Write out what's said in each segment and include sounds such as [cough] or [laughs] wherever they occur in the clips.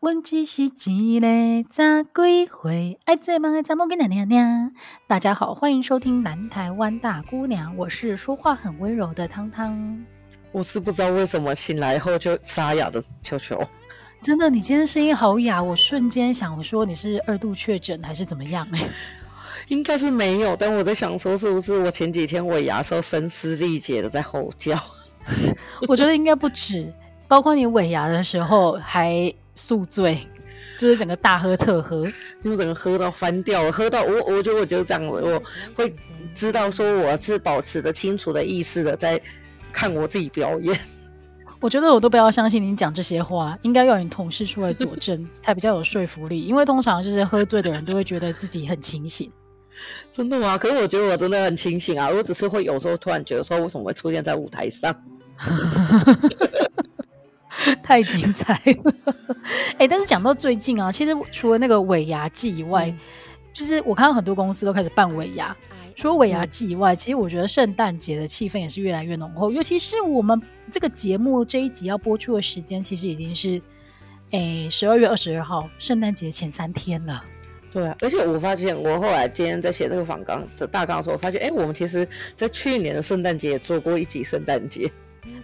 问只是一个咋归回？爱最忙的怎么跟娘娘娘？大家好，欢迎收听南台湾大姑娘，我是说话很温柔的汤汤。我是不知道为什么醒来后就沙哑的球球。真的，你今天声音好哑，我瞬间想说你是二度确诊还是怎么样？应该是没有，但我在想说是不是我前几天尾牙时候声嘶力竭的在吼叫？[laughs] 我觉得应该不止，包括你尾牙的时候还。宿醉，就是整个大喝特喝，因为整个喝到翻掉，喝到我，我觉得我就是这样，我会知道说我是保持着清楚的意识的在看我自己表演。我觉得我都不要相信你讲这些话，应该要你同事出来佐证 [laughs] 才比较有说服力，因为通常就是喝醉的人都会觉得自己很清醒。真的吗？可是我觉得我真的很清醒啊，我只是会有时候突然觉得说，为什么会出现在舞台上？[laughs] [laughs] 太精彩了，哎、欸！但是讲到最近啊，其实除了那个尾牙季以外，嗯、就是我看到很多公司都开始办尾牙。除了尾牙季以外，其实我觉得圣诞节的气氛也是越来越浓厚。尤其是我们这个节目这一集要播出的时间，其实已经是诶十二月二十二号，圣诞节前三天了。对啊，而且我发现，我后来今天在写这个访纲的大纲的时候，我发现，哎、欸，我们其实在去年的圣诞节也做过一集圣诞节。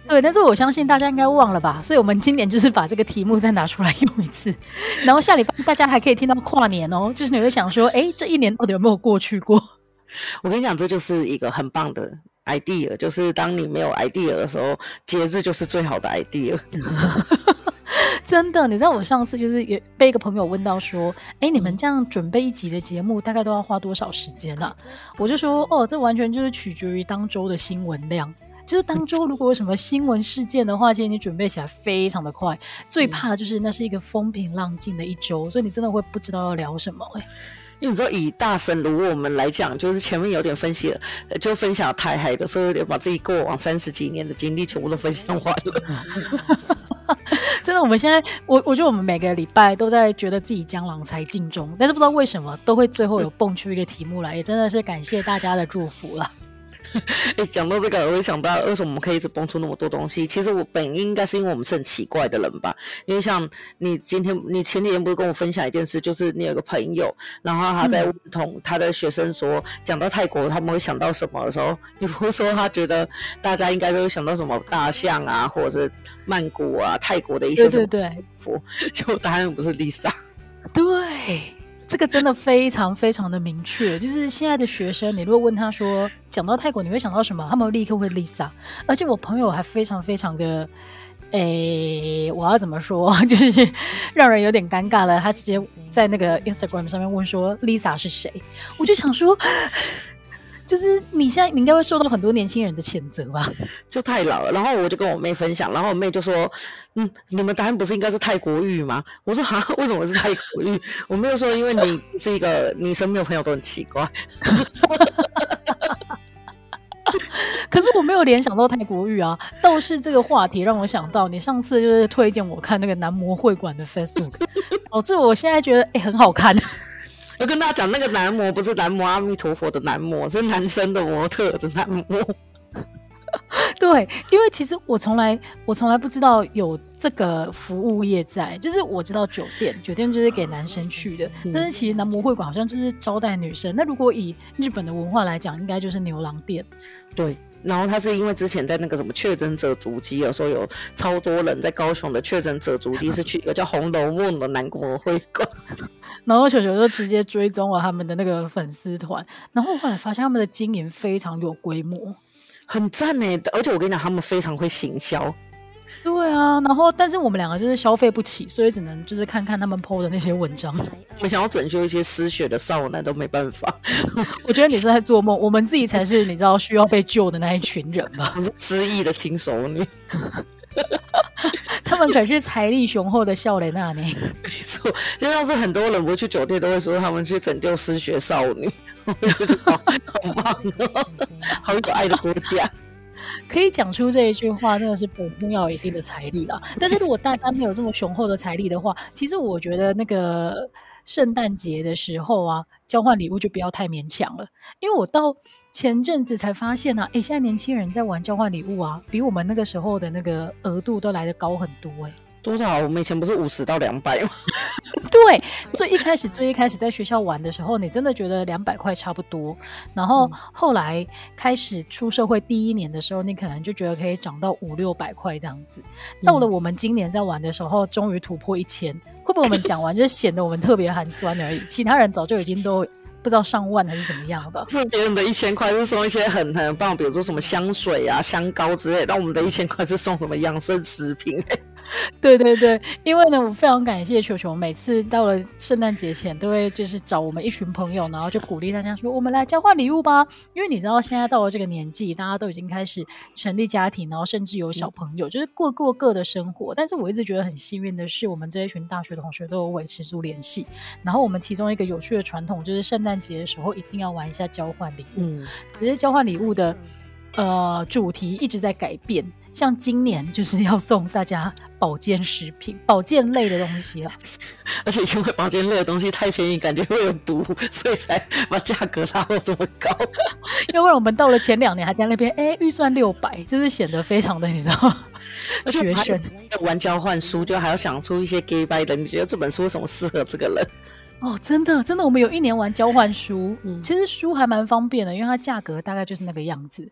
对，但是我相信大家应该忘了吧，所以我们今年就是把这个题目再拿出来用一次，然后下礼拜大家还可以听到跨年哦，就是你会想说，哎，这一年到底有没有过去过？我跟你讲，这就是一个很棒的 idea，就是当你没有 idea 的时候，节日就是最好的 idea。[laughs] 真的，你知道我上次就是也被一个朋友问到说，哎，你们这样准备一集的节目大概都要花多少时间呢？我就说，哦，这完全就是取决于当周的新闻量。就是当 [laughs] 周如果有什么新闻事件的话，其实你准备起来非常的快。最怕的就是那是一个风平浪静的一周，所以你真的会不知道要聊什么哎、欸。因为你知道，以大神如我们来讲，就是前面有点分析了，就分享台海的所以，有点把自己过往三十几年的经历全部都分享完了。[laughs] 真的，我们现在我我觉得我们每个礼拜都在觉得自己江郎才尽中，但是不知道为什么都会最后有蹦出一个题目来，也真的是感谢大家的祝福了。[laughs] 哎，讲到这个，我就想到为什么我们可以一直蹦出那么多东西？其实我本应该是因为我们是很奇怪的人吧？因为像你今天，你前几天不是跟我分享一件事，就是你有个朋友，然后他在同他的学生说，讲到泰国他们会想到什么的时候，你不是说他觉得大家应该都会想到什么大象啊，或者是曼谷啊、泰国的一些什么？对对对，结果答案不是 Lisa。对。这个真的非常非常的明确，就是现在的学生，你如果问他说，讲到泰国你会想到什么，他们立刻会 Lisa。而且我朋友还非常非常的，诶，[laughs] 我要怎么说，[laughs] 就是让人有点尴尬了。他直接在那个 Instagram 上面问说 Lisa 是谁，我就想说。就是你现在，你应该会受到很多年轻人的谴责吧？[laughs] 就太老了。然后我就跟我妹分享，然后我妹就说：“嗯，你们答案不是应该是泰国玉吗？”我说：“哈，为什么是泰国玉？” [laughs] 我妹说：“因为你是一个，你身边有朋友都很奇怪。[laughs] ”可是我没有联想到泰国玉啊，倒是这个话题让我想到你上次就是推荐我看那个男模会馆的 Facebook，导致我现在觉得哎、欸、很好看。要跟大家讲，那个男模不是男模阿弥陀佛的男模，是男生的模特的男模。[laughs] 对，因为其实我从来我从来不知道有这个服务业在，就是我知道酒店，酒店就是给男生去的，嗯、但是其实男模会馆好像就是招待女生。那如果以日本的文化来讲，应该就是牛郎店。对，然后他是因为之前在那个什么确诊者足迹，有时候有超多人在高雄的确诊者足迹是去一个叫《红楼梦》的男模会馆。然后球球就直接追踪了他们的那个粉丝团，然后后来发现他们的经营非常有规模，很赞呢。而且我跟你讲，他们非常会行销。对啊，然后但是我们两个就是消费不起，所以只能就是看看他们 PO 的那些文章。[laughs] 我们想要拯救一些失血的少男都没办法。[laughs] 我觉得你是在做梦，我们自己才是你知道需要被救的那一群人吧？[laughs] 是失忆的轻熟女。[laughs] 他们可是财力雄厚的笑脸啊！你没错，就像是很多人不去酒店都会说他们去拯救失学少女，[laughs] 我觉得好棒哦，好有爱的国家。可以讲出这一句话，真的是本身要有一定的财力啦。但是如果大家没有这么雄厚的财力的话，其实我觉得那个圣诞节的时候啊，交换礼物就不要太勉强了，因为我到。前阵子才发现啊，哎，现在年轻人在玩交换礼物啊，比我们那个时候的那个额度都来得高很多哎。多少？我们以前不是五十到两百吗？[laughs] 对，最一开始最一开始在学校玩的时候，你真的觉得两百块差不多。然后后来开始出社会第一年的时候，你可能就觉得可以涨到五六百块这样子。到了我们今年在玩的时候，终于突破一千。会不会我们讲完就显得我们特别寒酸而已？其他人早就已经都不知道上万还是怎么样的。是别人的一千块是送一些很很棒，比如说什么香水啊、香膏之类，但我们的一千块是送什么养生食品。[laughs] 对对对，因为呢，我非常感谢球球，每次到了圣诞节前，都会就是找我们一群朋友，然后就鼓励大家说：“我们来交换礼物吧。”因为你知道，现在到了这个年纪，大家都已经开始成立家庭，然后甚至有小朋友，嗯、就是过过各的生活。但是我一直觉得很幸运的是，我们这一群大学同学都有维持住联系。然后我们其中一个有趣的传统，就是圣诞节的时候一定要玩一下交换礼物。嗯，只是交换礼物的呃主题一直在改变。像今年就是要送大家保健食品、[laughs] 保健类的东西了，[laughs] 而且因为保健类的东西太便宜，感觉会有毒，所以才把价格拉到这么高。要不然我们到了前两年还在那边，哎、欸，预算六百，就是显得非常的，你知道吗？[laughs] 学生玩交换书，就还要想出一些 gay by 的，你觉得这本书为什么适合这个人？哦，真的，真的，我们有一年玩交换书，嗯，其实书还蛮方便的，因为它价格大概就是那个样子，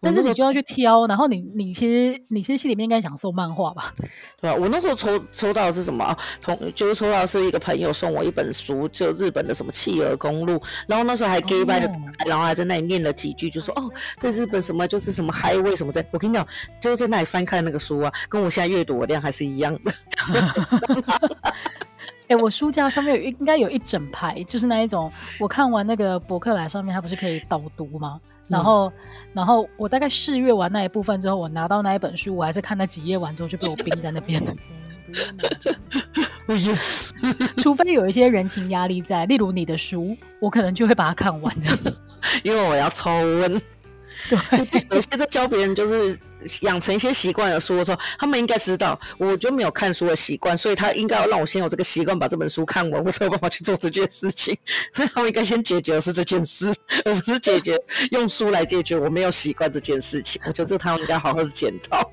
但是你就要去挑，然后你你其实你其实心里面应该想收漫画吧？[laughs] 对啊，我那时候抽抽到的是什么？同就是抽到的是一个朋友送我一本书，就日本的什么企鹅公路，然后那时候还 gay 拜的，然后还在那里念了几句，就说哦，这日本什么就是什么 highway 什么在，我跟你讲，就是在那里翻看那个书啊，跟我现在阅读的量还是一样的。[laughs] 哎、欸，我书架上面有应该有一整排，就是那一种。我看完那个博客来上面，它不是可以导读吗？然后，嗯、然后我大概试阅完那一部分之后，我拿到那一本书，我还是看那几页完之后就被我 [laughs] 冰在那边了。Yes，[laughs] 除非有一些人情压力在，例如你的书，我可能就会把它看完这样。[laughs] 因为我要抽温。对，我现在教别人就是。养成一些习惯的书的时候，他们应该知道，我就没有看书的习惯，所以他应该要让我先有这个习惯，把这本书看完，我才有办法去做这件事情。所以他们应该先解决的是这件事，而不是解决用书来解决我没有习惯这件事情。我觉得这他们应该好好的检讨。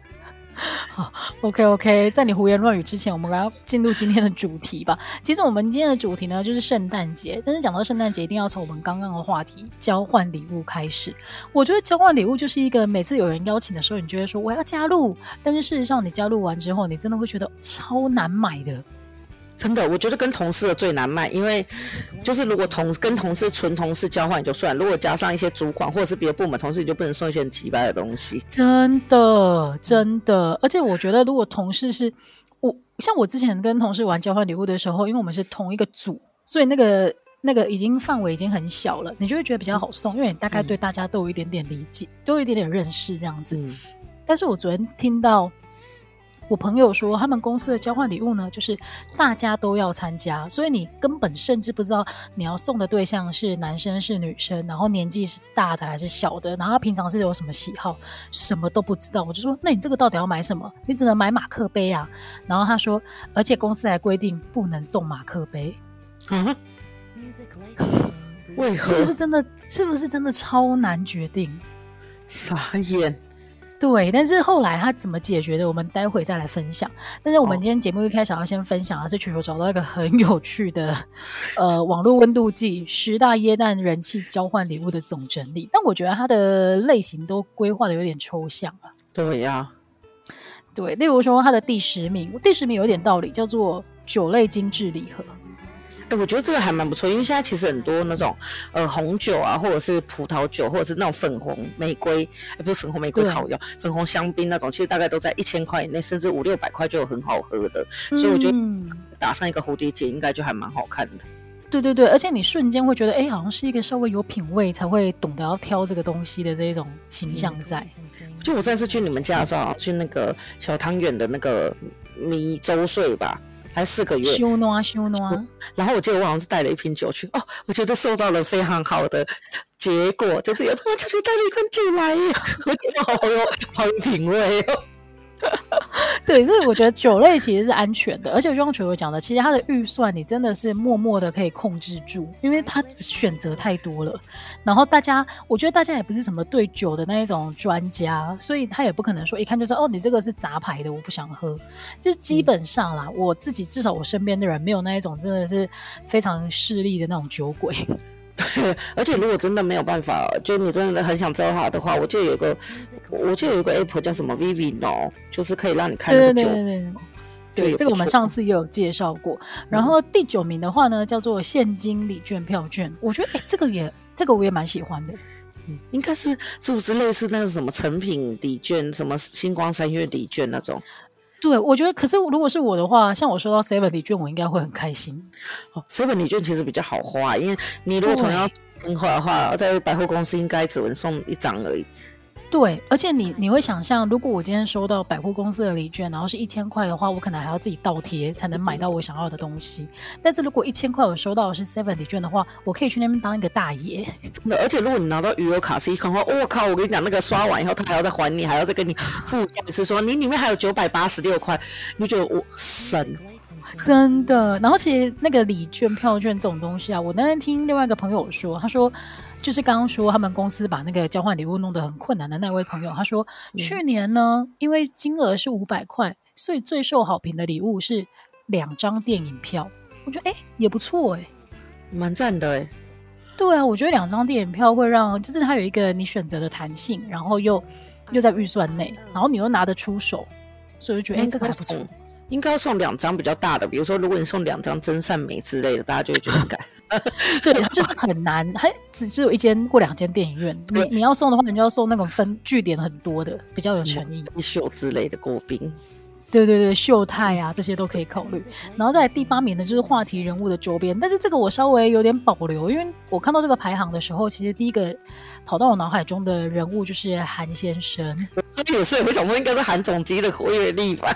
[laughs] 好，OK OK，在你胡言乱语之前，我们来进入今天的主题吧。其实我们今天的主题呢，就是圣诞节。但是讲到圣诞节，一定要从我们刚刚的话题交换礼物开始。我觉得交换礼物就是一个每次有人邀请的时候，你就会说我要加入，但是事实上你加入完之后，你真的会觉得超难买的。真的，我觉得跟同事的最难卖，因为就是如果同跟同事纯同事交换也就算，如果加上一些主管或者是别的部门同事，你就不能送一些很奇怪的东西。真的，真的，而且我觉得如果同事是我，像我之前跟同事玩交换礼物的时候，因为我们是同一个组，所以那个那个已经范围已经很小了，你就会觉得比较好送，因为你大概对大家都有一点点理解，嗯、都有一点点认识这样子。嗯、但是我昨天听到。我朋友说，他们公司的交换礼物呢，就是大家都要参加，所以你根本甚至不知道你要送的对象是男生是女生，然后年纪是大的还是小的，然后他平常是有什么喜好，什么都不知道。我就说，那你这个到底要买什么？你只能买马克杯啊。然后他说，而且公司还规定不能送马克杯。嗯，为何？是不是真的？是不是真的超难决定？傻眼。对，但是后来他怎么解决的，我们待会再来分享。但是我们今天节目一开始要先分享的是，全球找到一个很有趣的，呃，网络温度计十大耶诞人气交换礼物的总整理。但我觉得它的类型都规划的有点抽象啊。对呀，对，例如说它的第十名，第十名有点道理，叫做酒类精致礼盒。哎，我觉得这个还蛮不错，因为现在其实很多那种呃红酒啊，或者是葡萄酒，或者是那种粉红玫瑰，哎，不是粉红玫瑰好用，粉红香槟那种，其实大概都在一千块以内，甚至五六百块就有很好喝的。嗯、所以我觉得打上一个蝴蝶结，应该就还蛮好看的。对对对，而且你瞬间会觉得，哎，好像是一个稍微有品味才会懂得要挑这个东西的这一种形象在。嗯、就我上次去你们家的时候，去那个小汤圆的那个米周岁吧。还四个月，修诺修诺。然后我记得我好像是带了一瓶酒去，哦，我觉得受到了非常好的结果，就是有这么久就带了一罐酒来耶，[laughs] 我觉得好有好有品味哦。[laughs] 对，所以我觉得酒类其实是安全的，而且就像球球讲的，其实它的预算你真的是默默的可以控制住，因为它选择太多了。然后大家，我觉得大家也不是什么对酒的那一种专家，所以他也不可能说一看就说哦，你这个是杂牌的，我不想喝。就基本上啦，嗯、我自己至少我身边的人没有那一种真的是非常势利的那种酒鬼。对，[laughs] 而且如果真的没有办法，就你真的很想知道它的话，我记得有个，我记得有一个 app 叫什么 Vivino，就是可以让你看那个酒。对对对对对，这个我们上次也有介绍过。然后第九名的话呢，叫做现金礼券票券，我觉得哎，这个也这个我也蛮喜欢的。嗯，应该是是不是类似那个什么成品礼券，什么星光三月礼券那种？对，我觉得，可是如果是我的话，像我收到 Seven 礼券，我应该会很开心。哦，Seven 礼券其实比较好花，因为你如果同样花的话，在百货公司应该只能送一张而已。对，而且你你会想象，如果我今天收到百货公司的礼券，然后是一千块的话，我可能还要自己倒贴才能买到我想要的东西。但是如果一千块我收到的是 Seven 礼券的话，我可以去那边当一个大爷。真的，而且如果你拿到余额卡是一看话，我、哦、靠！我跟你讲，那个刷完以后，他还要再还你，还要再跟你付一次，说你里面还有九百八十六块，你就觉得我神，真的。然后其实那个礼券、票券这种东西啊，我那天听另外一个朋友说，他说。就是刚刚说他们公司把那个交换礼物弄得很困难的那位朋友，他说去年呢，因为金额是五百块，所以最受好评的礼物是两张电影票。我觉得哎也不错哎，蛮赞的哎。对啊，我觉得两张电影票会让就是它有一个你选择的弹性，然后又又在预算内，然后你又拿得出手，所以我就觉得哎这个还不错。应该要送两张比较大的，比如说如果你送两张真善美之类的，大家就会觉得很改。[laughs] 对，就是很难，还只只有一间或两间电影院。你你要送的话，你就要送那种分据点很多的，比较有诚意。秀之类的过冰，对对对，秀泰啊这些都可以考虑。然后在第八名的就是话题人物的周边，但是这个我稍微有点保留，因为我看到这个排行的时候，其实第一个跑到我脑海中的人物就是韩先生。也是，我想说应该是韩总机的活跃力吧。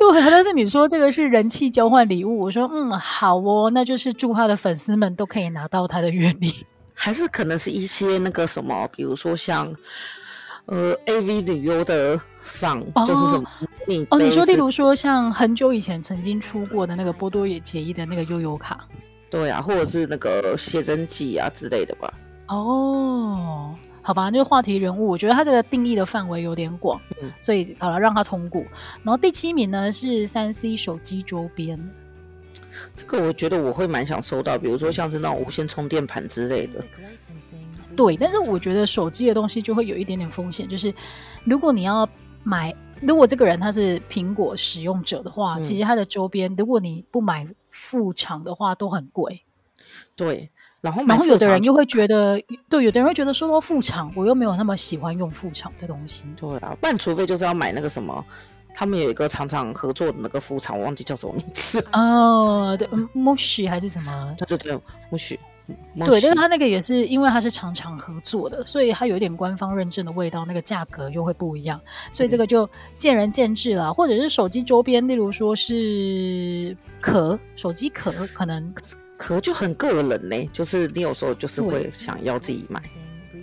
对，但是你说这个是人气交换礼物，我说嗯好哦，那就是祝他的粉丝们都可以拿到他的月历，[laughs] 还是可能是一些那个什么，比如说像呃 AV 女优的仿，哦、就是什么你哦，你说例如说像很久以前曾经出过的那个波多野结衣的那个悠游卡，对啊，或者是那个写真集啊之类的吧，哦。好吧，就是话题人物，我觉得他这个定义的范围有点广，嗯、所以好了，让他通过。然后第七名呢是三 C 手机周边，这个我觉得我会蛮想收到，比如说像是那种无线充电盘之类的。对，但是我觉得手机的东西就会有一点点风险，就是如果你要买，如果这个人他是苹果使用者的话，嗯、其实他的周边如果你不买副厂的话都很贵。对。然后，然后有的人又会觉得，对，有的人会觉得说到副厂，我又没有那么喜欢用副厂的东西。对啊，不然除非就是要买那个什么，他们有一个常常合作的那个副厂，我忘记叫什么名字。[laughs] 哦，对，Mushi 还是什么？对对对，Mushi。对，但是他那个也是因为他是常常合作的，所以他有一点官方认证的味道，那个价格又会不一样，所以这个就见仁见智了。或者是手机周边，例如说是壳，手机壳可能。壳就很个人呢，就是你有时候就是会想要自己买，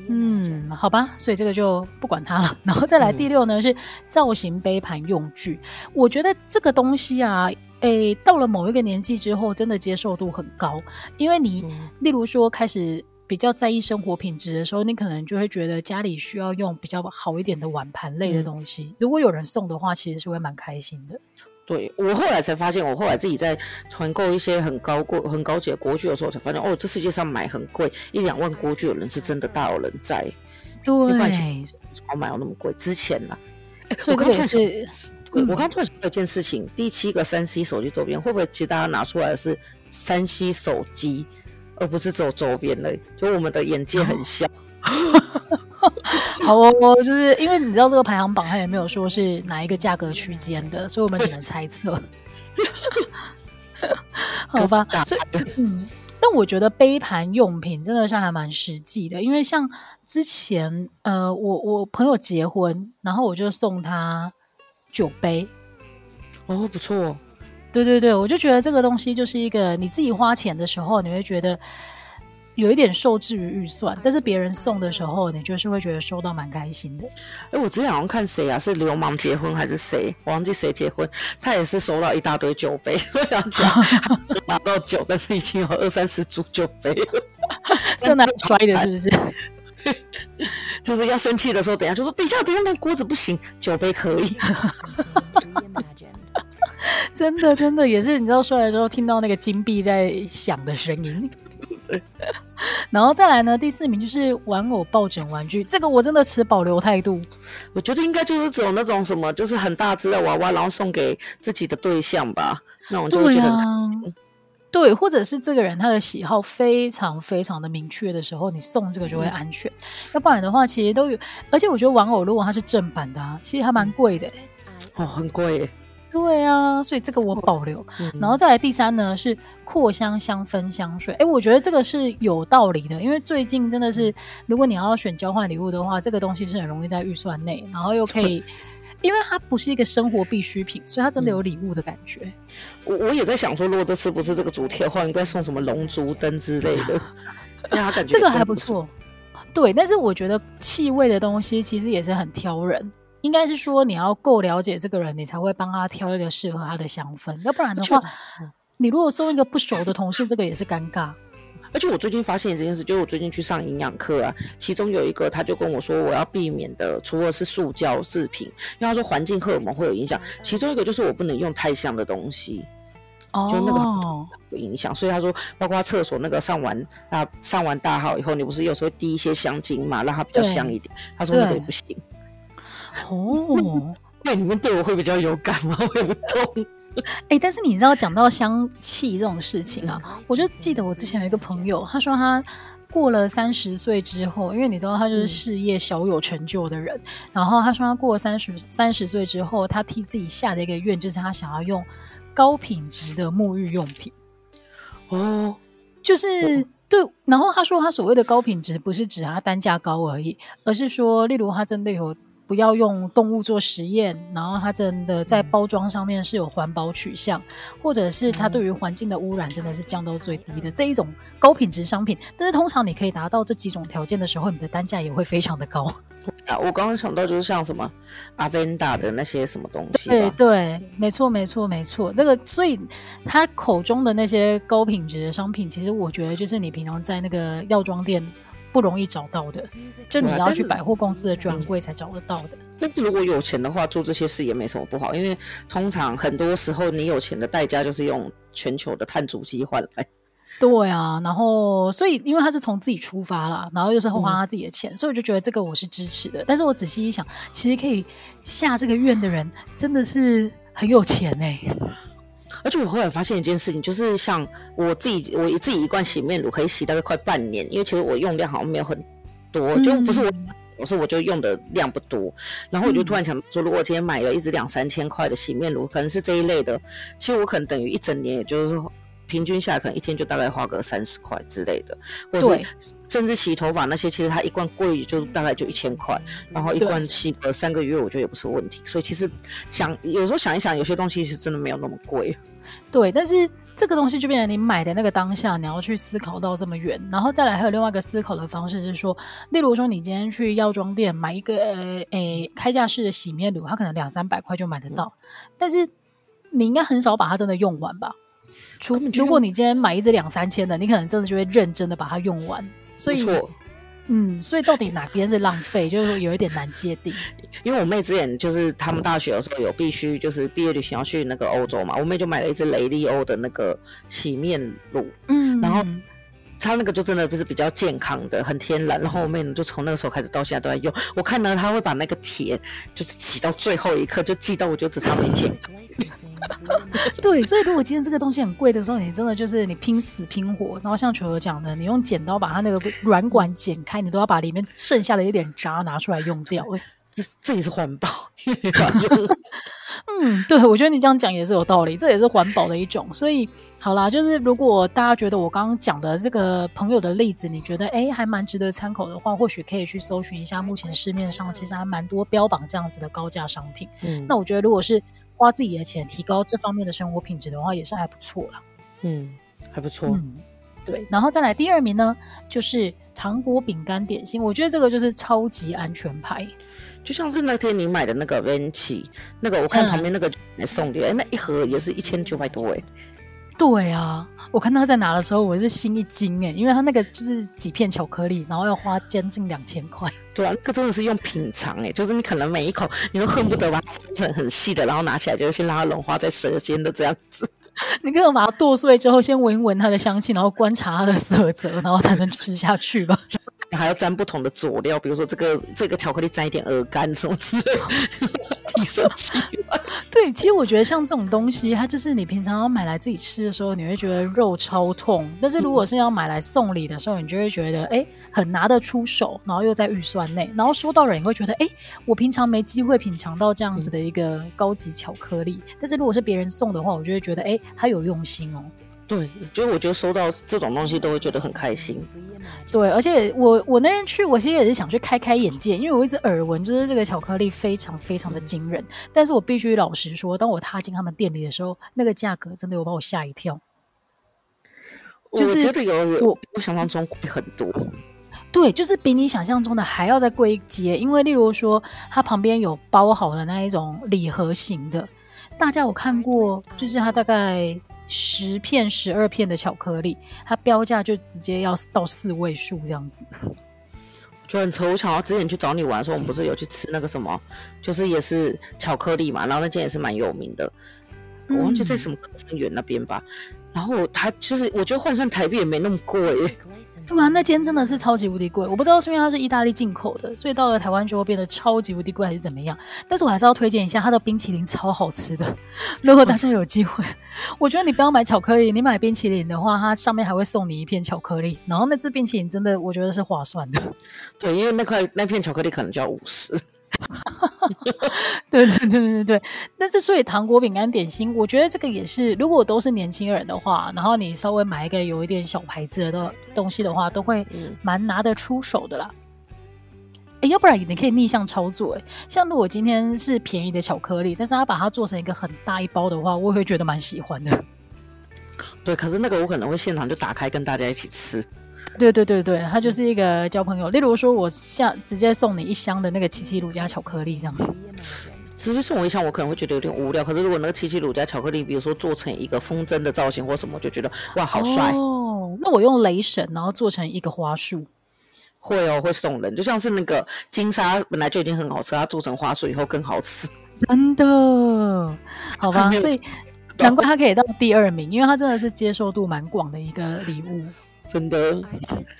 嗯，好吧，所以这个就不管它了。然后再来第六呢，嗯、是造型杯盘用具，我觉得这个东西啊，诶，到了某一个年纪之后，真的接受度很高，因为你，嗯、例如说开始比较在意生活品质的时候，你可能就会觉得家里需要用比较好一点的碗盘类的东西，嗯、如果有人送的话，其实是会蛮开心的。对，我后来才发现，我后来自己在团购一些很高贵、很高级的锅具的时候，才发现哦，这世界上买很贵一两万锅具的人是真的大有人在。对，我买有那么贵？之前呢？所以这个也是。我刚刚突然想到一件事情，嗯、第七个三 C 手机周边会不会其实大家拿出来的是三 C 手机，而不是走周边的？就我们的眼界很小。[laughs] [laughs] 好哦，就是因为你知道这个排行榜，它也没有说是哪一个价格区间的，所以我们只能猜测。[laughs] 好吧，所以嗯，但我觉得杯盘用品真的是还蛮实际的，因为像之前呃，我我朋友结婚，然后我就送他酒杯，哦，不错，对对对，我就觉得这个东西就是一个你自己花钱的时候，你会觉得。有一点受制于预算，但是别人送的时候，你就是会觉得收到蛮开心的。哎，我之前好像看谁啊，是流氓结婚还是谁？我忘记谁结婚，他也是收到一大堆酒杯，所以要讲 [laughs] 拿到酒，但是已经有二三十组酒杯了，[laughs] 是拿摔的，是不是？[laughs] 就是要生气的时候，等一下就说等一下，等一下，那锅子不行，酒杯可以。真的，真的也是，你知道摔的时候听到那个金币在响的声音。[laughs] 然后再来呢，第四名就是玩偶抱枕玩具，这个我真的持保留态度。我觉得应该就是只有那种什么，就是很大只的娃娃，然后送给自己的对象吧，那种就会觉得很开心。对，或者是这个人他的喜好非常非常的明确的时候，你送这个就会安全。嗯、要不然的话，其实都有。而且我觉得玩偶如果它是正版的，啊，其实还蛮贵的。哦，很贵。对啊，所以这个我保留。嗯、然后再来第三呢是扩香香氛香水，哎，我觉得这个是有道理的，因为最近真的是，如果你要选交换礼物的话，这个东西是很容易在预算内，然后又可以，[laughs] 因为它不是一个生活必需品，所以它真的有礼物的感觉。我我也在想说，如果这次不是这个主题的话，应该送什么龙珠灯之类的，让他感觉这个还不错。对，但是我觉得气味的东西其实也是很挑人。应该是说你要够了解这个人，你才会帮他挑一个适合他的香氛。要不然的话，你如果送一个不熟的同事，这个也是尴尬。而且我最近发现一件事，就是我最近去上营养课啊，其中有一个他就跟我说，我要避免的除了是塑胶制品，因为他说环境荷尔蒙会有影响，其中一个就是我不能用太香的东西，哦，就那个有影响。所以他说，包括厕所那个上完啊上完大号以后，你不是有时候滴一些香精嘛，让它比较香一点。他说那个也不行。哦，[laughs] 那你们对我会比较有感吗？[laughs] 我也不懂。哎、欸，但是你知道讲到香气这种事情啊，我就记得我之前有一个朋友，他说他过了三十岁之后，因为你知道他就是事业小有成就的人，嗯、然后他说他过了三十三十岁之后，他替自己下的一个愿就是他想要用高品质的沐浴用品。哦，就是对，然后他说他所谓的高品质不是指他单价高而已，而是说，例如他真的有。不要用动物做实验，然后它真的在包装上面是有环保取向，或者是它对于环境的污染真的是降到最低的这一种高品质商品。但是通常你可以达到这几种条件的时候，你的单价也会非常的高。啊，我刚刚想到就是像什么 Avenda 的那些什么东西。对对，没错没错没错。这个所以他口中的那些高品质的商品，其实我觉得就是你平常在那个药妆店。不容易找到的，就你要去百货公司的专柜才找得到的。但是如果有钱的话，做这些事也没什么不好，因为通常很多时候你有钱的代价就是用全球的碳足迹换来。对啊，然后所以因为他是从自己出发啦，然后又是花他自己的钱，嗯、所以我就觉得这个我是支持的。但是我仔细一想，其实可以下这个愿的人真的是很有钱哎、欸。而且我后来发现一件事情，就是像我自己，我自己一罐洗面乳可以洗大概快半年，因为其实我用量好像没有很多，嗯、就不是我，我说我就用的量不多。然后我就突然想说，如果我今天买了一支两三千块的洗面乳，可能是这一类的，其实我可能等于一整年，也就是说平均下来，可能一天就大概花个三十块之类的，或者是甚至洗头发那些，其实它一罐贵就大概就一千块，然后一罐洗个三个月，我觉得也不是问题。所以其实想有时候想一想，有些东西是真的没有那么贵。对，但是这个东西就变成你买的那个当下，你要去思考到这么远，然后再来还有另外一个思考的方式是说，例如说你今天去药妆店买一个呃诶开架式的洗面乳，它可能两三百块就买得到，但是你应该很少把它真的用完吧？除如果你今天买一支两三千的，你可能真的就会认真的把它用完，所以。嗯，所以到底哪边是浪费，就是有一点难界定。[laughs] 因为我妹之前就是他们大学的时候有必须就是毕业旅行要去那个欧洲嘛，我妹就买了一支雷利欧的那个洗面乳，嗯，然后她那个就真的不是比较健康的，很天然。然后我妹呢就从那个时候开始到现在都在用。我看呢，她会把那个铁就是挤到最后一刻，就挤到我就只差没剪。[laughs] 对，所以如果今天这个东西很贵的时候，你真的就是你拼死拼活，然后像球球讲的，你用剪刀把它那个软管剪开，你都要把里面剩下的一点渣拿出来用掉。哎，这这也是环保，嗯，对，我觉得你这样讲也是有道理，这也是环保的一种。所以好啦，就是如果大家觉得我刚刚讲的这个朋友的例子，你觉得哎还蛮值得参考的话，或许可以去搜寻一下，目前市面上其实还蛮多标榜这样子的高价商品。嗯，那我觉得如果是。花自己的钱提高这方面的生活品质的话，也是还不错啦。嗯，还不错。嗯，对，然后再来第二名呢，就是糖果饼干点心，我觉得这个就是超级安全牌。就像是那天你买的那个 Venti，那个我看旁边那个来送的，哎、嗯，那一盒也是一千九百多哎。对啊，我看他在拿的时候，我是心一惊哎，因为他那个就是几片巧克力，然后要花将近两千块。对啊，那个真的是用品尝哎，就是你可能每一口你都恨不得把它分成很细的，然后拿起来就先让它融化在舌尖的这样子。[laughs] 你可能把它剁碎之后，先闻一闻它的香气，然后观察它的色泽，然后才能吃下去吧。[laughs] 还要沾不同的佐料，比如说这个这个巧克力沾一点鹅肝什么之类的，[laughs] 提升。[laughs] 对，其实我觉得像这种东西，它就是你平常要买来自己吃的时候，你会觉得肉超痛；但是如果是要买来送礼的时候，你就会觉得哎，很拿得出手，然后又在预算内，然后收到人也会觉得哎，我平常没机会品尝到这样子的一个高级巧克力，但是如果是别人送的话，我就会觉得哎，他有用心哦。对，就我觉得收到这种东西都会觉得很开心。对，而且我我那天去，我其实也是想去开开眼界，因为我一直耳闻就是这个巧克力非常非常的惊人。但是我必须老实说，当我踏进他们店里的时候，那个价格真的有把我吓一跳。就是我觉得有我我想象中贵很多。对，就是比你想象中的还要再贵一阶。因为例如说，它旁边有包好的那一种礼盒型的，大家有看过，就是它大概。十片、十二片的巧克力，它标价就直接要到四位数这样子，[laughs] 就很抽象。我之前去找你玩的时候，我们不是有去吃那个什么，就是也是巧克力嘛，然后那间也是蛮有名的，我忘记在什么科芬园那边吧。然后它就是，我觉得换算台币也没那么贵。对啊，那间真的是超级无敌贵，我不知道是因为它是意大利进口的，所以到了台湾就会变得超级无敌贵，还是怎么样？但是我还是要推荐一下它的冰淇淋，超好吃的。[laughs] 如果大家有机会，我觉得你不要买巧克力，你买冰淇淋的话，它上面还会送你一片巧克力，然后那支冰淇淋真的我觉得是划算的。对，因为那块那片巧克力可能就要五十。[laughs] 对对对对对，但是所以糖果饼干点心，我觉得这个也是，如果都是年轻人的话，然后你稍微买一个有一点小牌子的东西的话，都会蛮拿得出手的啦。哎，要不然你可以逆向操作，哎，像如果今天是便宜的巧克力，但是他把它做成一个很大一包的话，我会觉得蛮喜欢的。对，可是那个我可能会现场就打开跟大家一起吃。对对对对，它就是一个交朋友。例如说，我下直接送你一箱的那个七七乳加巧克力，这样。直接送我一箱，我可能会觉得有点无聊。可是如果那个七七乳加巧克力，比如说做成一个风筝的造型或什么，我就觉得哇，好帅哦。那我用雷神，然后做成一个花束，会哦，会送人。就像是那个金沙本来就已经很好吃，它做成花束以后更好吃。真的？好吧，[laughs] 所以难怪它可以到第二名，因为它真的是接受度蛮广的一个礼物。真的，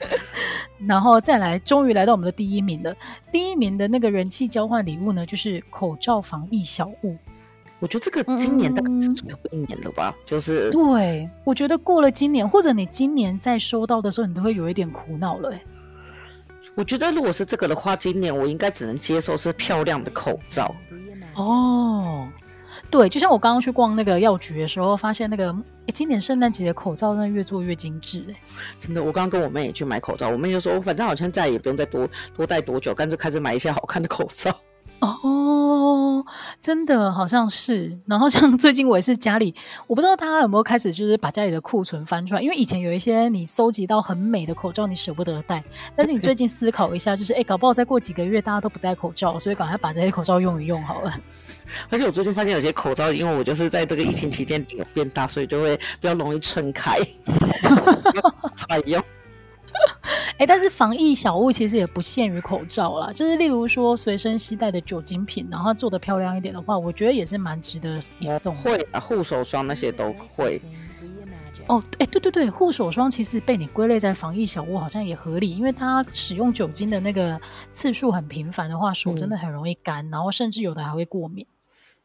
[laughs] 然后再来，终于来到我们的第一名了。第一名的那个人气交换礼物呢，就是口罩防疫小物。我觉得这个今年大概是最后一年了吧，嗯、就是对，我觉得过了今年，或者你今年在收到的时候，你都会有一点苦恼了。我觉得如果是这个的话，今年我应该只能接受是漂亮的口罩。哦。对，就像我刚刚去逛那个药局的时候，发现那个诶今年圣诞节的口罩真的越做越精致诶！真的，我刚刚跟我妹也去买口罩，我妹就说，反正好像再也不用再多多戴多久，干脆开始买一些好看的口罩。哦，真的好像是。然后像最近我也是家里，我不知道大家有没有开始就是把家里的库存翻出来，因为以前有一些你收集到很美的口罩，你舍不得戴，但是你最近思考一下，就是哎，搞不好再过几个月大家都不戴口罩，所以赶快把这些口罩用一用好了。[laughs] 而且我最近发现有些口罩，因为我就是在这个疫情期间有变大，所以就会比较容易撑开，[laughs] [laughs] 采用。[laughs] 哎，但是防疫小物其实也不限于口罩啦，就是例如说随身携带的酒精品，然后做的漂亮一点的话，我觉得也是蛮值得一送的。会啊，护手霜那些都会。哦，哎，对对对，护手霜其实被你归类在防疫小物好像也合理，因为它使用酒精的那个次数很频繁的话，手真的很容易干，嗯、然后甚至有的还会过敏。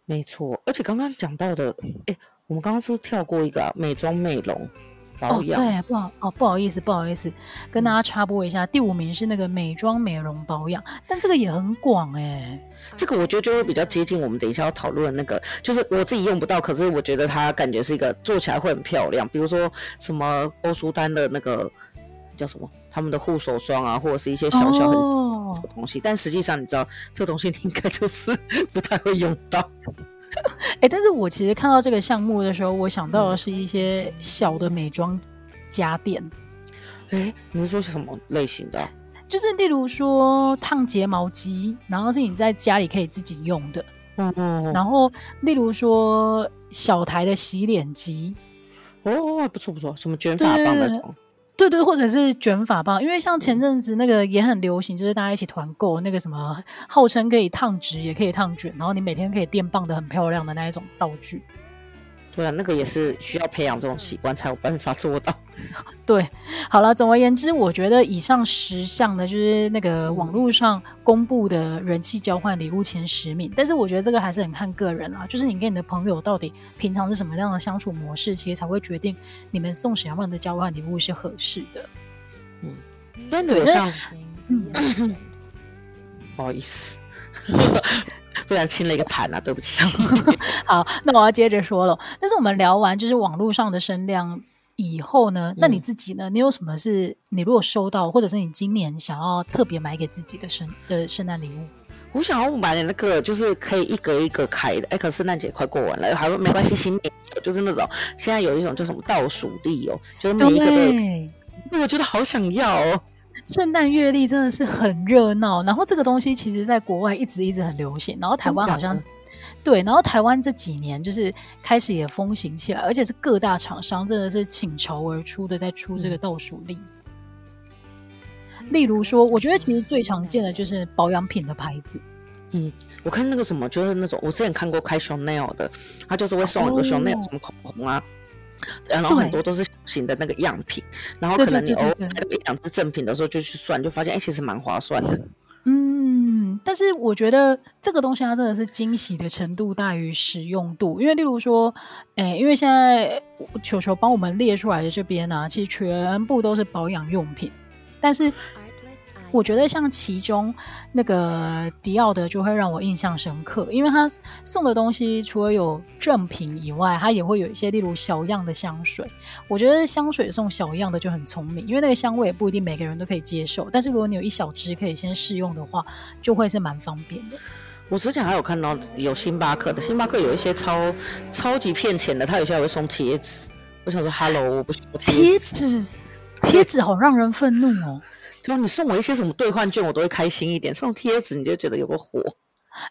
没错，而且刚刚讲到的，哎，我们刚刚是不是跳过一个、啊、美妆美容？哦，对，不好哦，不好意思，不好意思，跟大家插播一下，嗯、第五名是那个美妆美容保养，但这个也很广哎，这个我觉得就会比较接近我们等一下要讨论的那个，就是我自己用不到，可是我觉得它感觉是一个做起来会很漂亮，比如说什么欧舒丹的那个叫什么，他们的护手霜啊，或者是一些小小很的东西，哦、但实际上你知道这个东西你应该就是 [laughs] 不太会用到。[laughs] 哎，但是我其实看到这个项目的时候，我想到的是一些小的美妆家电。哎，你是说什么类型的？就是例如说烫睫毛机，然后是你在家里可以自己用的。嗯嗯。然后例如说小台的洗脸机。哦，不错不错，什么卷发棒那种。对对，或者是卷发棒，因为像前阵子那个也很流行，就是大家一起团购那个什么，号称可以烫直也可以烫卷，然后你每天可以电棒的很漂亮的那一种道具。对啊，那个也是需要培养这种习惯才有办法做到。[laughs] 对，好了，总而言之，我觉得以上十项呢，就是那个网络上公布的人气交换礼物前十名。但是我觉得这个还是很看个人啊，就是你跟你的朋友到底平常是什么样的相处模式，其实才会决定你们送什么样的交换礼物是合适的。嗯，对，对，[laughs] 那，嗯，不好意思。不然亲了一个痰啊，对不起。[laughs] 好，那我要接着说了。但是我们聊完就是网络上的声量以后呢，那你自己呢？你有什么是你如果收到，或者是你今年想要特别买给自己的圣的圣诞礼物？我想要买的那个就是可以一格一格开的。哎，可圣诞节快过完了，还没关系，新年就是那种现在有一种叫什么倒数历哦，就是每一个都我觉得好想要哦。圣诞月历真的是很热闹，然后这个东西其实在国外一直一直很流行，然后台湾好像对，然后台湾这几年就是开始也风行起来，而且是各大厂商真的是倾巢而出的在出这个倒数历。嗯、例如说，我觉得其实最常见的就是保养品的牌子。嗯，我看那个什么就是那种我之前看过开 Chanel 的，他就是会送一个 Chanel 什么口红啊。然后很多都是小型的那个样品，然后可能你偶尔买一两只正品的时候就去算，就发现哎，其实蛮划算的。嗯，但是我觉得这个东西它真的是惊喜的程度大于实用度，因为例如说，哎，因为现在球球帮我们列出来的这边呢、啊，其实全部都是保养用品，但是。我觉得像其中那个迪奥的就会让我印象深刻，因为他送的东西除了有正品以外，他也会有一些例如小样的香水。我觉得香水送小样的就很聪明，因为那个香味也不一定每个人都可以接受。但是如果你有一小支可以先试用的话，就会是蛮方便的。我之前还有看到有星巴克的，星巴克有一些超超级骗钱的，他有些还会送贴纸。我想说，Hello，我不需要贴纸，贴纸好让人愤怒哦。就你送我一些什么兑换券，我都会开心一点。送贴纸你就觉得有个火。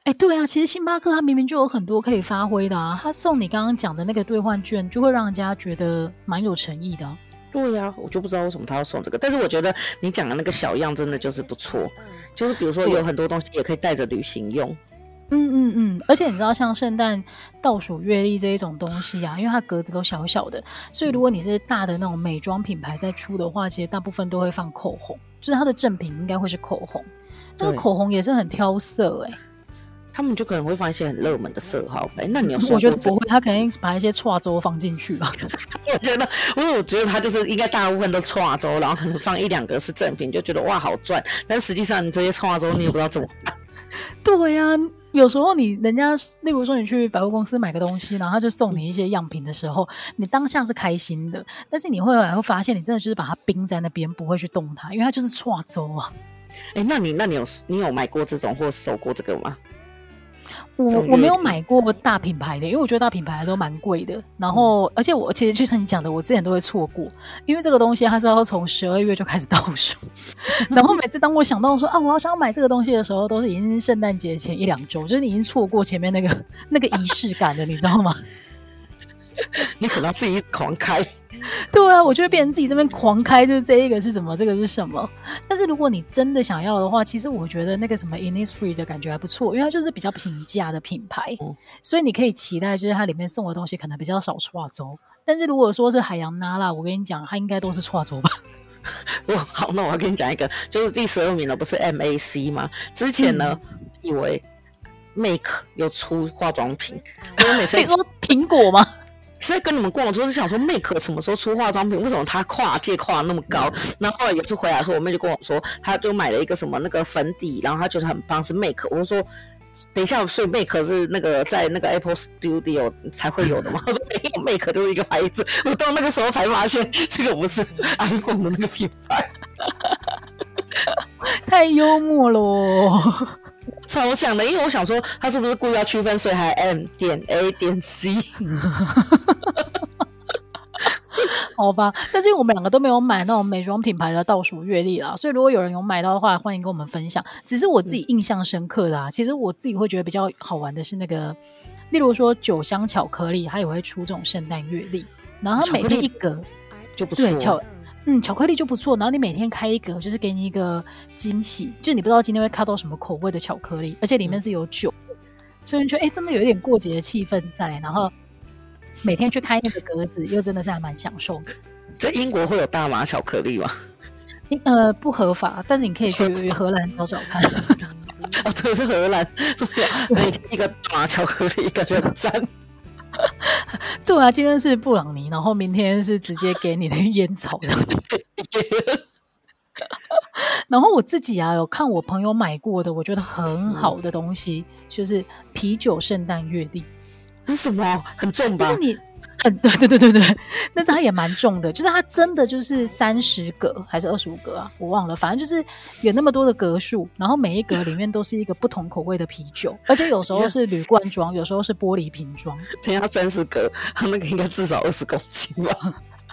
哎、欸，对啊，其实星巴克它明明就有很多可以发挥的啊。他送你刚刚讲的那个兑换券，就会让人家觉得蛮有诚意的。对呀、啊，我就不知道为什么他要送这个。但是我觉得你讲的那个小样真的就是不错，就是比如说有很多东西也可以带着旅行用。嗯嗯嗯，而且你知道，像圣诞倒数月历这一种东西啊，因为它格子都小小的，所以如果你是大的那种美妆品牌在出的话，其实大部分都会放口红，就是它的正品应该会是口红。那个口红也是很挑色哎、欸，他们就可能会放一些很热门的色号。哎，那你要说，我觉得不会，他肯定把一些跨州放进去吧。[laughs] 我觉得，因为我觉得他就是应该大部分都跨州，然后可能放一两个是正品，就觉得哇好赚。但实际上你这些跨州你也不知道怎么办。对呀、啊。有时候你人家，例如说你去百货公司买个东西，然后他就送你一些样品的时候，你当下是开心的，但是你会来会发现，你真的就是把它冰在那边，不会去动它，因为它就是错周啊。哎、那你那你有你有买过这种或收过这个吗？我我没有买过大品牌的，因为我觉得大品牌都蛮贵的。然后，嗯、而且我其实就像你讲的，我之前都会错过，因为这个东西它是要从十二月就开始倒数。[laughs] 然后每次当我想到说啊，我好想要买这个东西的时候，都是已经圣诞节前一两周，就是你已经错过前面那个那个仪式感了，你知道吗？[laughs] 你可能要自己狂开。[laughs] 对啊，我就会变成自己这边狂开，就是这一个是什么，这个是什么。但是如果你真的想要的话，其实我觉得那个什么 Innisfree 的感觉还不错，因为它就是比较平价的品牌，嗯、所以你可以期待就是它里面送的东西可能比较少化妆。但是如果说是海洋娜拉，我跟你讲，它应该都是化妆吧。[laughs] 哦，好，那我要跟你讲一个，就是第十二名了，不是 MAC 吗？之前呢，嗯、以为 Make 有出化妆品，[laughs] 我每次你说苹果吗？在跟你们逛，我就是想说，Make 什么时候出化妆品？为什么他跨界跨那么高？然后后来有次回来的时候，我妹就跟我说，她就买了一个什么那个粉底，然后她觉得很棒，是 Make。我就说，等一下，所以 Make 是那个在那个 Apple Studio 才会有的吗？我说没有，Make 就是一个牌子。我到那个时候才发现，这个不是 [laughs] iPhone 的那个品牌。[laughs] 太幽默了哦。超像的，因为我想说他是不是故意要区分，所以还 M 点 A 点 C。[laughs] 好吧，但是因为我们两个都没有买那种美妆品牌的倒数月历啦，所以如果有人有买到的话，欢迎跟我们分享。只是我自己印象深刻的啊，嗯、其实我自己会觉得比较好玩的是那个，例如说酒香巧克力，它也会出这种圣诞月历，然后它每天一格就不错，对巧嗯巧克力就不错，然后你每天开一格，就是给你一个惊喜，就你不知道今天会开到什么口味的巧克力，而且里面是有酒，嗯、所以你觉得哎，真的有一点过节的气氛在，然后。每天去开那个格子，又真的是还蛮享受的。[laughs] 在英国会有大麻巧克力吗？[laughs] 呃，不合法，但是你可以去荷兰找找看。哦，这是荷兰，[laughs] 每天一个大麻巧克力，感觉很赞。[laughs] 对啊，今天是布朗尼，然后明天是直接给你的烟草这样。[laughs] 然后我自己啊，有看我朋友买过的，我觉得很好的东西，嗯、就是啤酒圣诞月历。是什么很重吧？就是你很对对对对对，但是它也蛮重的。就是它真的就是三十格还是二十五格啊？我忘了，反正就是有那么多的格数，然后每一格里面都是一个不同口味的啤酒，而且有时候是铝罐装，有时候是玻璃瓶装。等下三十格，它那个应该至少二十公斤吧？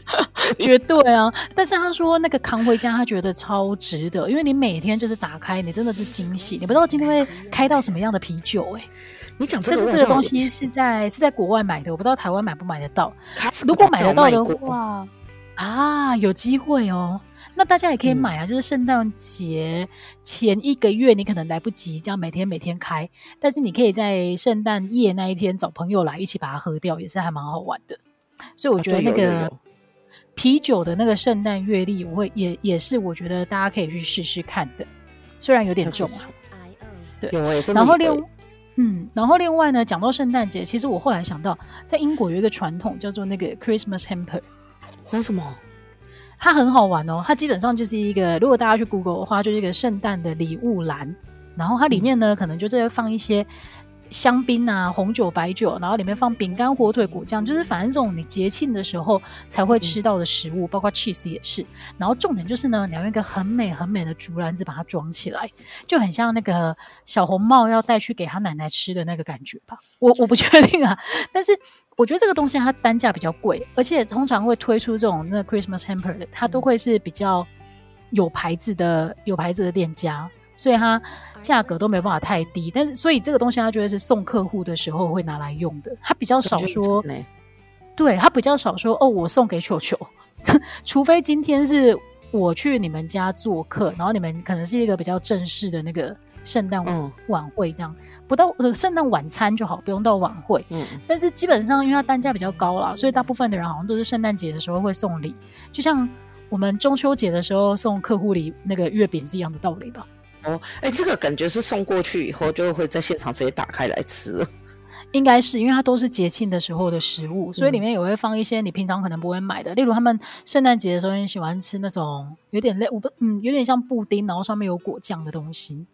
[laughs] 绝对啊！但是他说那个扛回家，他觉得超值得，因为你每天就是打开，你真的是惊喜，你不知道今天会开到什么样的啤酒哎、欸。你讲这个，但是这个东西是在是在国外买的，我不知道台湾买不买得到。如果买得到的话，啊，有机会哦。那大家也可以买啊，嗯、就是圣诞节前一个月，你可能来不及这样每天每天开，但是你可以在圣诞夜那一天找朋友来一起把它喝掉，也是还蛮好玩的。所以我觉得那个啤酒的那个圣诞月历，我会也也是我觉得大家可以去试试看的，虽然有点重啊。对，然后另。嗯，然后另外呢，讲到圣诞节，其实我后来想到，在英国有一个传统叫做那个 Christmas hamper，那什么？它很好玩哦，它基本上就是一个，如果大家去 Google 的话，就是一个圣诞的礼物栏，然后它里面呢，嗯、可能就是会放一些。香槟啊，红酒、白酒，然后里面放饼干、火腿、果酱，就是反正这种你节庆的时候才会吃到的食物，包括 cheese 也是。然后重点就是呢，你要用一个很美很美的竹篮子把它装起来，就很像那个小红帽要带去给他奶奶吃的那个感觉吧。我我不确定啊，但是我觉得这个东西它单价比较贵，而且通常会推出这种那 Christmas hamper 的，它都会是比较有牌子的、有牌子的店家。所以它价格都没办法太低，但是所以这个东西他觉得是送客户的时候会拿来用的，他比较少说，对，他比较少说哦，我送给球球，[laughs] 除非今天是我去你们家做客，然后你们可能是一个比较正式的那个圣诞晚会这样，不到圣诞晚餐就好，不用到晚会。嗯，但是基本上因为它单价比较高啦，所以大部分的人好像都是圣诞节的时候会送礼，就像我们中秋节的时候送客户礼那个月饼是一样的道理吧。哦，哎，这个感觉是送过去以后就会在现场直接打开来吃，应该是因为它都是节庆的时候的食物，所以里面也会放一些你平常可能不会买的，嗯、例如他们圣诞节的时候很喜欢吃那种有点类，我不嗯，有点像布丁，然后上面有果酱的东西。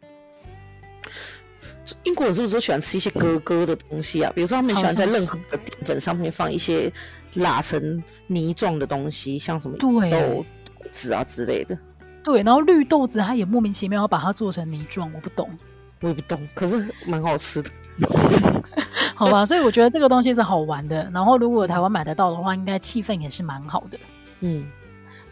英国人是不是都喜欢吃一些咯咯的东西啊？比如说他们喜欢在任何的淀粉上面放一些拉成泥状的东西，像什么豆子啊之类的。对，然后绿豆子它也莫名其妙要把它做成泥状，我不懂，我也不懂，可是蛮好吃的，[laughs] 好吧？所以我觉得这个东西是好玩的。然后如果台湾买得到的话，应该气氛也是蛮好的。嗯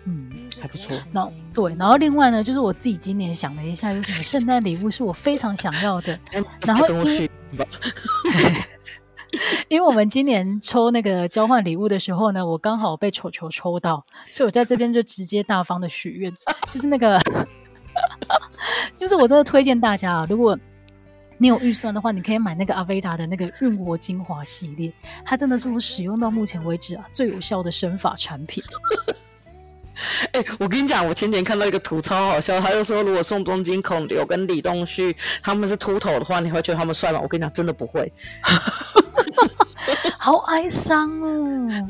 嗯，还不错。那对，然后另外呢，就是我自己今年想了一下，有什么圣诞礼物是我非常想要的，然后。[laughs] [laughs] 因为我们今年抽那个交换礼物的时候呢，我刚好被球球抽到，所以我在这边就直接大方的许愿，[laughs] 就是那个，[laughs] 就是我真的推荐大家啊，如果你有预算的话，你可以买那个阿维达的那个润活精华系列，它真的是我使用到目前为止啊最有效的生发产品。[laughs] 哎、欸，我跟你讲，我前年看到一个图超好笑，他就说如果宋仲基、孔刘跟李栋旭他们是秃头的话，你会觉得他们帅吗？我跟你讲，真的不会。[laughs] 好哀伤哦，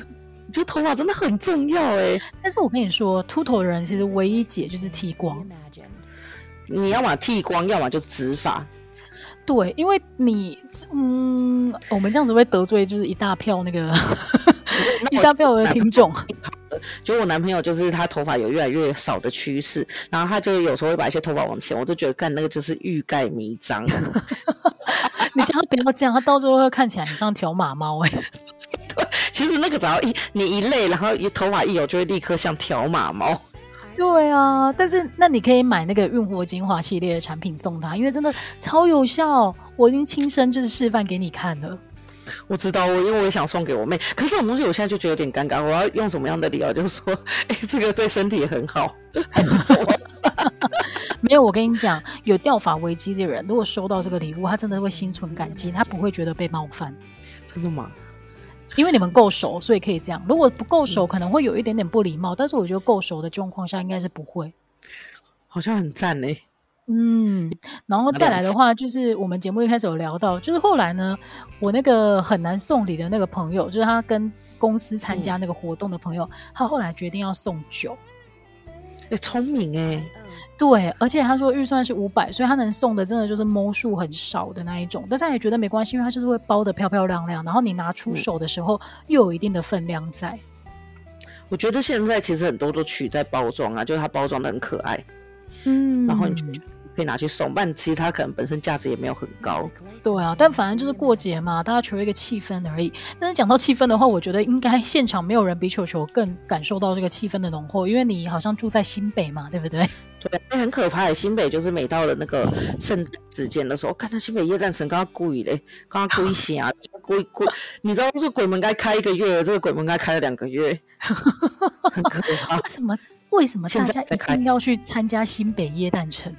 这头发真的很重要哎。但是我跟你说，秃头的人其实唯一解就是剃光。你要么剃光，要么就直发。对，因为你，嗯，我们这样子会得罪就是一大票那个 [laughs] 一大票的听众。就我男朋友，就是他头发有越来越少的趋势，然后他就有时候会把一些头发往前，我就觉得干那个就是欲盖弥彰。[laughs] 你叫他不要这样，他到最后会看起来很像条马猫哎。[laughs] 其实那个只要一你一累，然后一头发一油，就会立刻像条马猫。对啊，但是那你可以买那个韵活精华系列的产品送他，因为真的超有效，我已经亲身就是示范给你看了。我知道，我因为我也想送给我妹，可是这种东西我现在就觉得有点尴尬，我要用什么样的理由？就是说，[laughs] 哎，这个对身体也很好，还是什么？没有，我跟你讲，有掉发危机的人，如果收到这个礼物，他真的会心存感激，他不会觉得被冒犯。真的吗？因为你们够熟，所以可以这样。如果不够熟，可能会有一点点不礼貌。但是我觉得够熟的状况下，应该是不会。好像很赞呢。嗯，然后再来的话，就是我们节目一开始有聊到，就是后来呢，我那个很难送礼的那个朋友，就是他跟公司参加那个活动的朋友，他后来决定要送酒。哎，聪明哎。对，而且他说预算是五百，所以他能送的真的就是猫数很少的那一种，但是他也觉得没关系，因为他就是会包的漂漂亮亮，然后你拿出手的时候又有一定的分量在。我觉得现在其实很多都取在包装啊，就是它包装的很可爱，嗯，然后你就可以拿去送，但其实它可能本身价值也没有很高。对啊，但反正就是过节嘛，大家求一个气氛而已。但是讲到气氛的话，我觉得应该现场没有人比球球更感受到这个气氛的浓厚，因为你好像住在新北嘛，对不对？对，那很可怕。新北就是每到了那个圣诞时间的时候，看到新北耶诞城刚刚故意嘞，刚刚故意写啊，故意故意，你知道这个鬼门该开一个月，这个鬼门该开了两个月，[laughs] 很可怕。为什么？为什么大家一定要去参加新北耶诞城？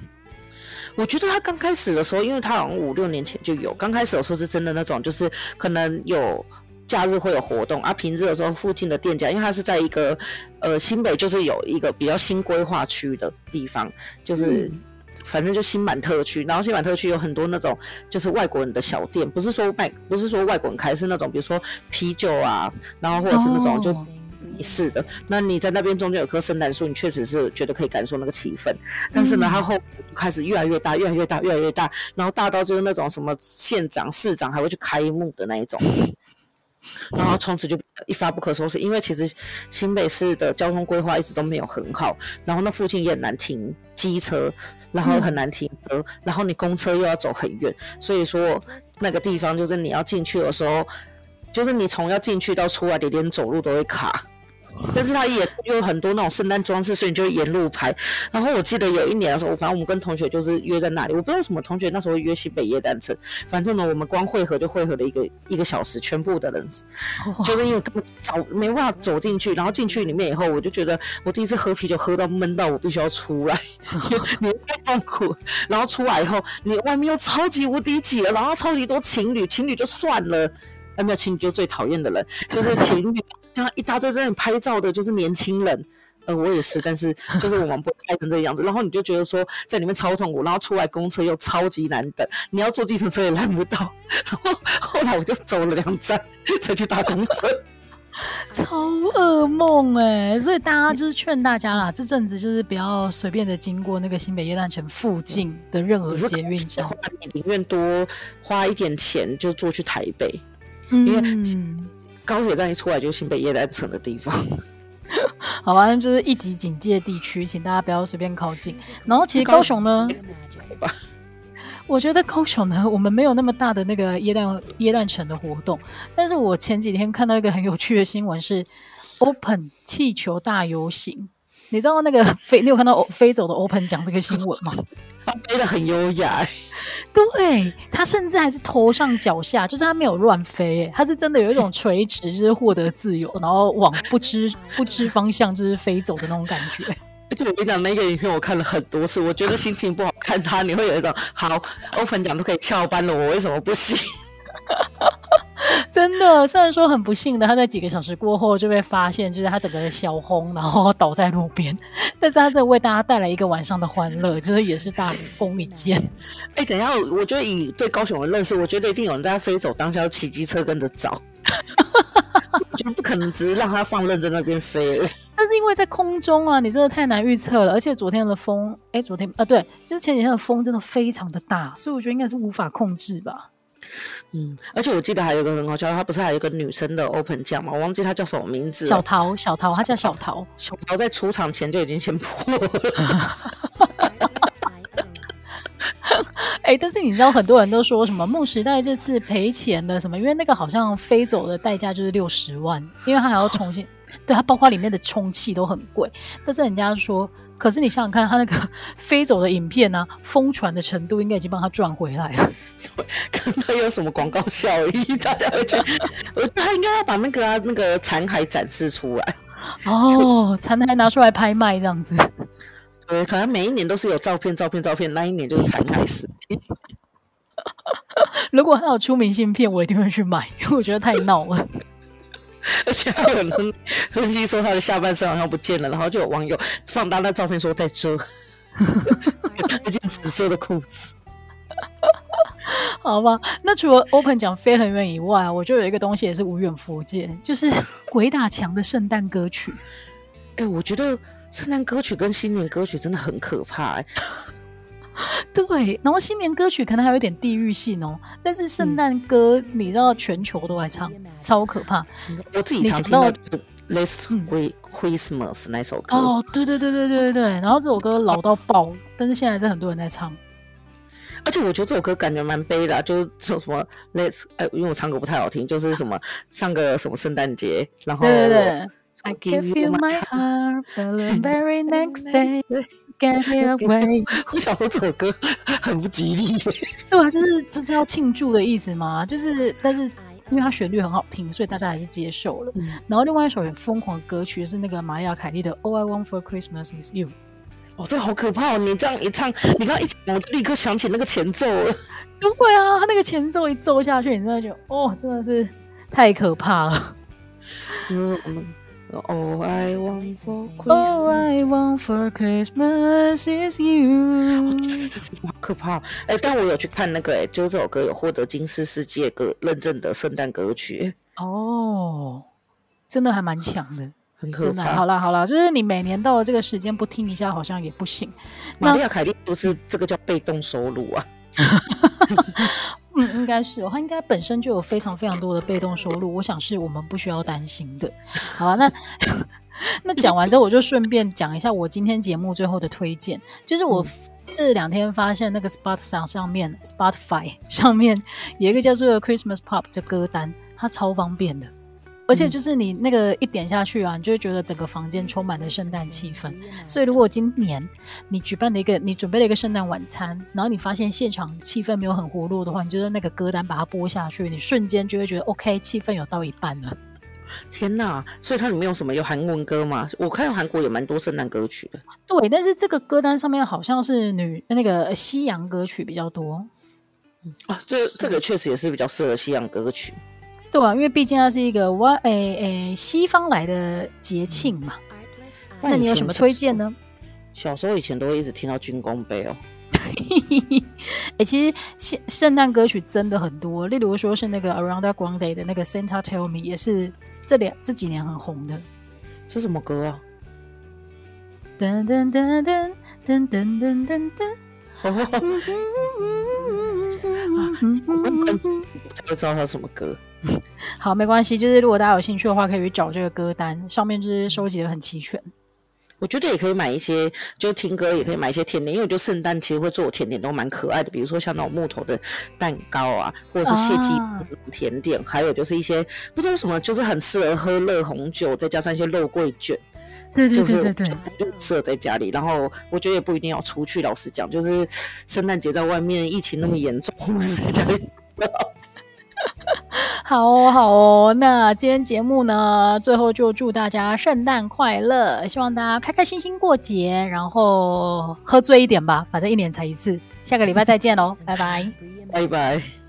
我觉得他刚开始的时候，因为他好像五六年前就有，刚开始的时候是真的那种，就是可能有。假日会有活动啊，平日的时候附近的店家，因为它是在一个呃新北，就是有一个比较新规划区的地方，就是、嗯、反正就新满特区，然后新满特区有很多那种就是外国人的小店，不是说卖，不是说外国人开，是那种比如说啤酒啊，然后或者是那种就美式的。哦、那你在那边中间有棵圣诞树，你确实是觉得可以感受那个气氛。但是呢，它后开始越来越大，越来越大，越来越大，然后大到就是那种什么县长、市长还会去开幕的那一种。然后从此就一发不可收拾，因为其实新北市的交通规划一直都没有很好，然后那附近也很难停机车，然后很难停车，嗯、然后你公车又要走很远，所以说那个地方就是你要进去的时候，就是你从要进去到出来，你连走路都会卡。但是它也有很多那种圣诞装饰，所以你就沿路拍。然后我记得有一年的时候，反正我们跟同学就是约在那里，我不知道什么同学那时候约新北耶诞城。反正呢，我们光汇合就汇合了一个一个小时，全部的人就是因为根本找没办法走进去。然后进去里面以后，我就觉得我第一次喝啤酒喝到闷到我必须要出来，[laughs] 你太痛苦。然后出来以后，你外面又超级无敌挤了，然后超级多情侣，情侣就算了，有没有情侣就最讨厌的人就是情侣。像一大堆在那里拍照的，就是年轻人，呃，我也是，但是就是我们不会拍成这个样子。然后你就觉得说在里面超痛苦，然后出来公车又超级难等，你要坐计程车也拦不到。[laughs] 然后后来我就走了两站才去搭公车，超噩梦哎！所以大家就是劝大家啦，这阵子就是不要随便的经过那个新北夜诞城附近的任何捷运站，你宁愿多花一点钱就坐去台北，嗯、因为。高铁站一出来就是新北耶诞城的地方，[laughs] 好吧，就是一级警戒地区，请大家不要随便靠近。然后其实高雄呢，我觉得高雄呢，我们没有那么大的那个耶诞耶诞城的活动，但是我前几天看到一个很有趣的新闻是 Open 气球大游行，你知道那个飞，你有看到飞走的 Open 讲这个新闻吗？[laughs] 他飞得很优雅，[laughs] 对，他甚至还是头上脚下，就是他没有乱飞，他是真的有一种垂直，就是获得自由，然后往不知不知方向就是飞走的那种感觉。而且我跟你讲，那个影片我看了很多次，我觉得心情不好看他，你会有一种好 [laughs] 欧粉讲都可以翘班了，我为什么不行？[laughs] 真的，虽然说很不幸的，他在几个小时过后就被发现，就是他整个小红，然后倒在路边。但是他这为大家带来一个晚上的欢乐，就是也是大功一件。[laughs] 哎、欸，等一下，我觉得以对高雄的认识，我觉得一定有人在他飞走当下要骑机车跟着找，[laughs] 就不可能只是让他放任在那边飞。但是因为在空中啊，你真的太难预测了，而且昨天的风，哎、欸，昨天啊，对，就是前几天的风真的非常的大，所以我觉得应该是无法控制吧。嗯，而且我记得还有一个很好笑，他不是还有一个女生的 open 奖吗？我忘记她叫什么名字。小桃，小桃，她叫小桃。小桃在出场前就已经先破了。[laughs] 哎，但是你知道很多人都说什么梦时代这次赔钱的什么？因为那个好像飞走的代价就是六十万，因为他还要重新，对，他包括里面的充气都很贵。但是人家说，可是你想想看，他那个 [laughs] 飞走的影片呢、啊，疯传的程度应该已经帮他赚回来了。[laughs] 可能他有什么广告效益？大家 [laughs] 应该要把那个、啊、那个残骸展示出来。哦，残骸拿出来拍卖这样子。对，可能每一年都是有照片，照片，照片，那一年就是残骸实体。如果他有出明信片，我一定会去买，因为我觉得太闹了。[laughs] 而且还有人分析说他的下半身好像不见了，然后就有网友放大那照片说在遮，[laughs] 一件紫色的裤子。好吧，那除了 Open 讲飞很远以外，我就有一个东西也是无远弗届，就是 [laughs] 鬼打墙的圣诞歌曲。哎、欸，我觉得。圣诞歌曲跟新年歌曲真的很可怕，欸，[laughs] 对。然后新年歌曲可能还有点地域性哦，但是圣诞歌你知道全球都在唱，嗯、超可怕。我自己常听到《Last Christmas》那首歌。哦，对对对对对对对。然后这首歌老到爆，但是现在还是很多人在唱。而且我觉得这首歌感觉蛮悲的，啊，就是说什么 Let's，哎，因为我唱歌不太好听，就是什么上个什么圣诞节，然后。对对对 I give you my heart, but the very next day, get me away。我想说这首歌很不吉利。[laughs] 对啊，就是这是要庆祝的意思嘛，就是但是因为它旋律很好听，所以大家还是接受了。嗯、然后另外一首很疯狂的歌曲是那个玛丽亚凯莉的《All I Want for Christmas Is You》。哦，这个好可怕哦！你这样一唱，你刚刚一讲，我就立刻想起那个前奏了。[laughs] 不会啊，他那个前奏一奏下去，你真的觉得哦，真的是太可怕了。嗯嗯。All I want for Christmas, All I want for Christmas is you。[laughs] 好可怕！哎、欸，但我有去看那个、欸，哎，就这首歌有获得金氏世界歌认证的圣诞歌曲。哦，真的还蛮强的，很可怕。好啦好啦，就是你每年到了这个时间不听一下，好像也不行。玛丽亚凯莉不是这个叫被动收入啊？[laughs] [laughs] 嗯，应该是哦，他应该本身就有非常非常多的被动收入，我想是我们不需要担心的。好啊，那 [laughs] 那讲完之后，我就顺便讲一下我今天节目最后的推荐，就是我这两天发现那个 Spotify 上面，Spotify 上面有一个叫做 Christmas Pop 的歌单，它超方便的。而且就是你那个一点下去啊，你就会觉得整个房间充满了圣诞气氛。所以如果今年你举办了一个，你准备了一个圣诞晚餐，然后你发现现场气氛没有很活络的话，你就那个歌单把它播下去，你瞬间就会觉得 OK，气氛有到一半了。天哪！所以它里面有什么？有韩文歌吗？我看韩国有蛮多圣诞歌曲的。对，但是这个歌单上面好像是女那个西洋歌曲比较多。啊，这这个确实也是比较适合西洋歌曲。对啊，因为毕竟它是一个外诶诶西方来的节庆嘛。嗯、那你有什么推荐呢？小时候以前都会一直听到军功杯哦。[laughs] 哎，其实圣圣诞歌曲真的很多，例如说是那个 Around the Grande 的那个 Santa Tell Me，也是这两这几年很红的。这什么歌啊？噔噔噔噔噔噔噔噔噔。才会知道它什么歌。好，没关系，就是如果大家有兴趣的话，可以去找这个歌单，上面就是收集的很齐全。我觉得也可以买一些，就听歌也可以买一些甜点，因为我觉得圣诞其实会做甜点都蛮可爱的，比如说像那种木头的蛋糕啊，或者是谢鸡甜点，啊、还有就是一些不知道为什么，就是很适合喝热红酒，再加上一些肉桂卷。对对对对对，就适合在家里。然后我觉得也不一定要出去，老实讲，就是圣诞节在外面疫情那么严重，我们在家里。好哦，好哦，那今天节目呢，最后就祝大家圣诞快乐，希望大家开开心心过节，然后喝醉一点吧，反正一年才一次。下个礼拜再见 [laughs] 喽，拜拜，拜拜。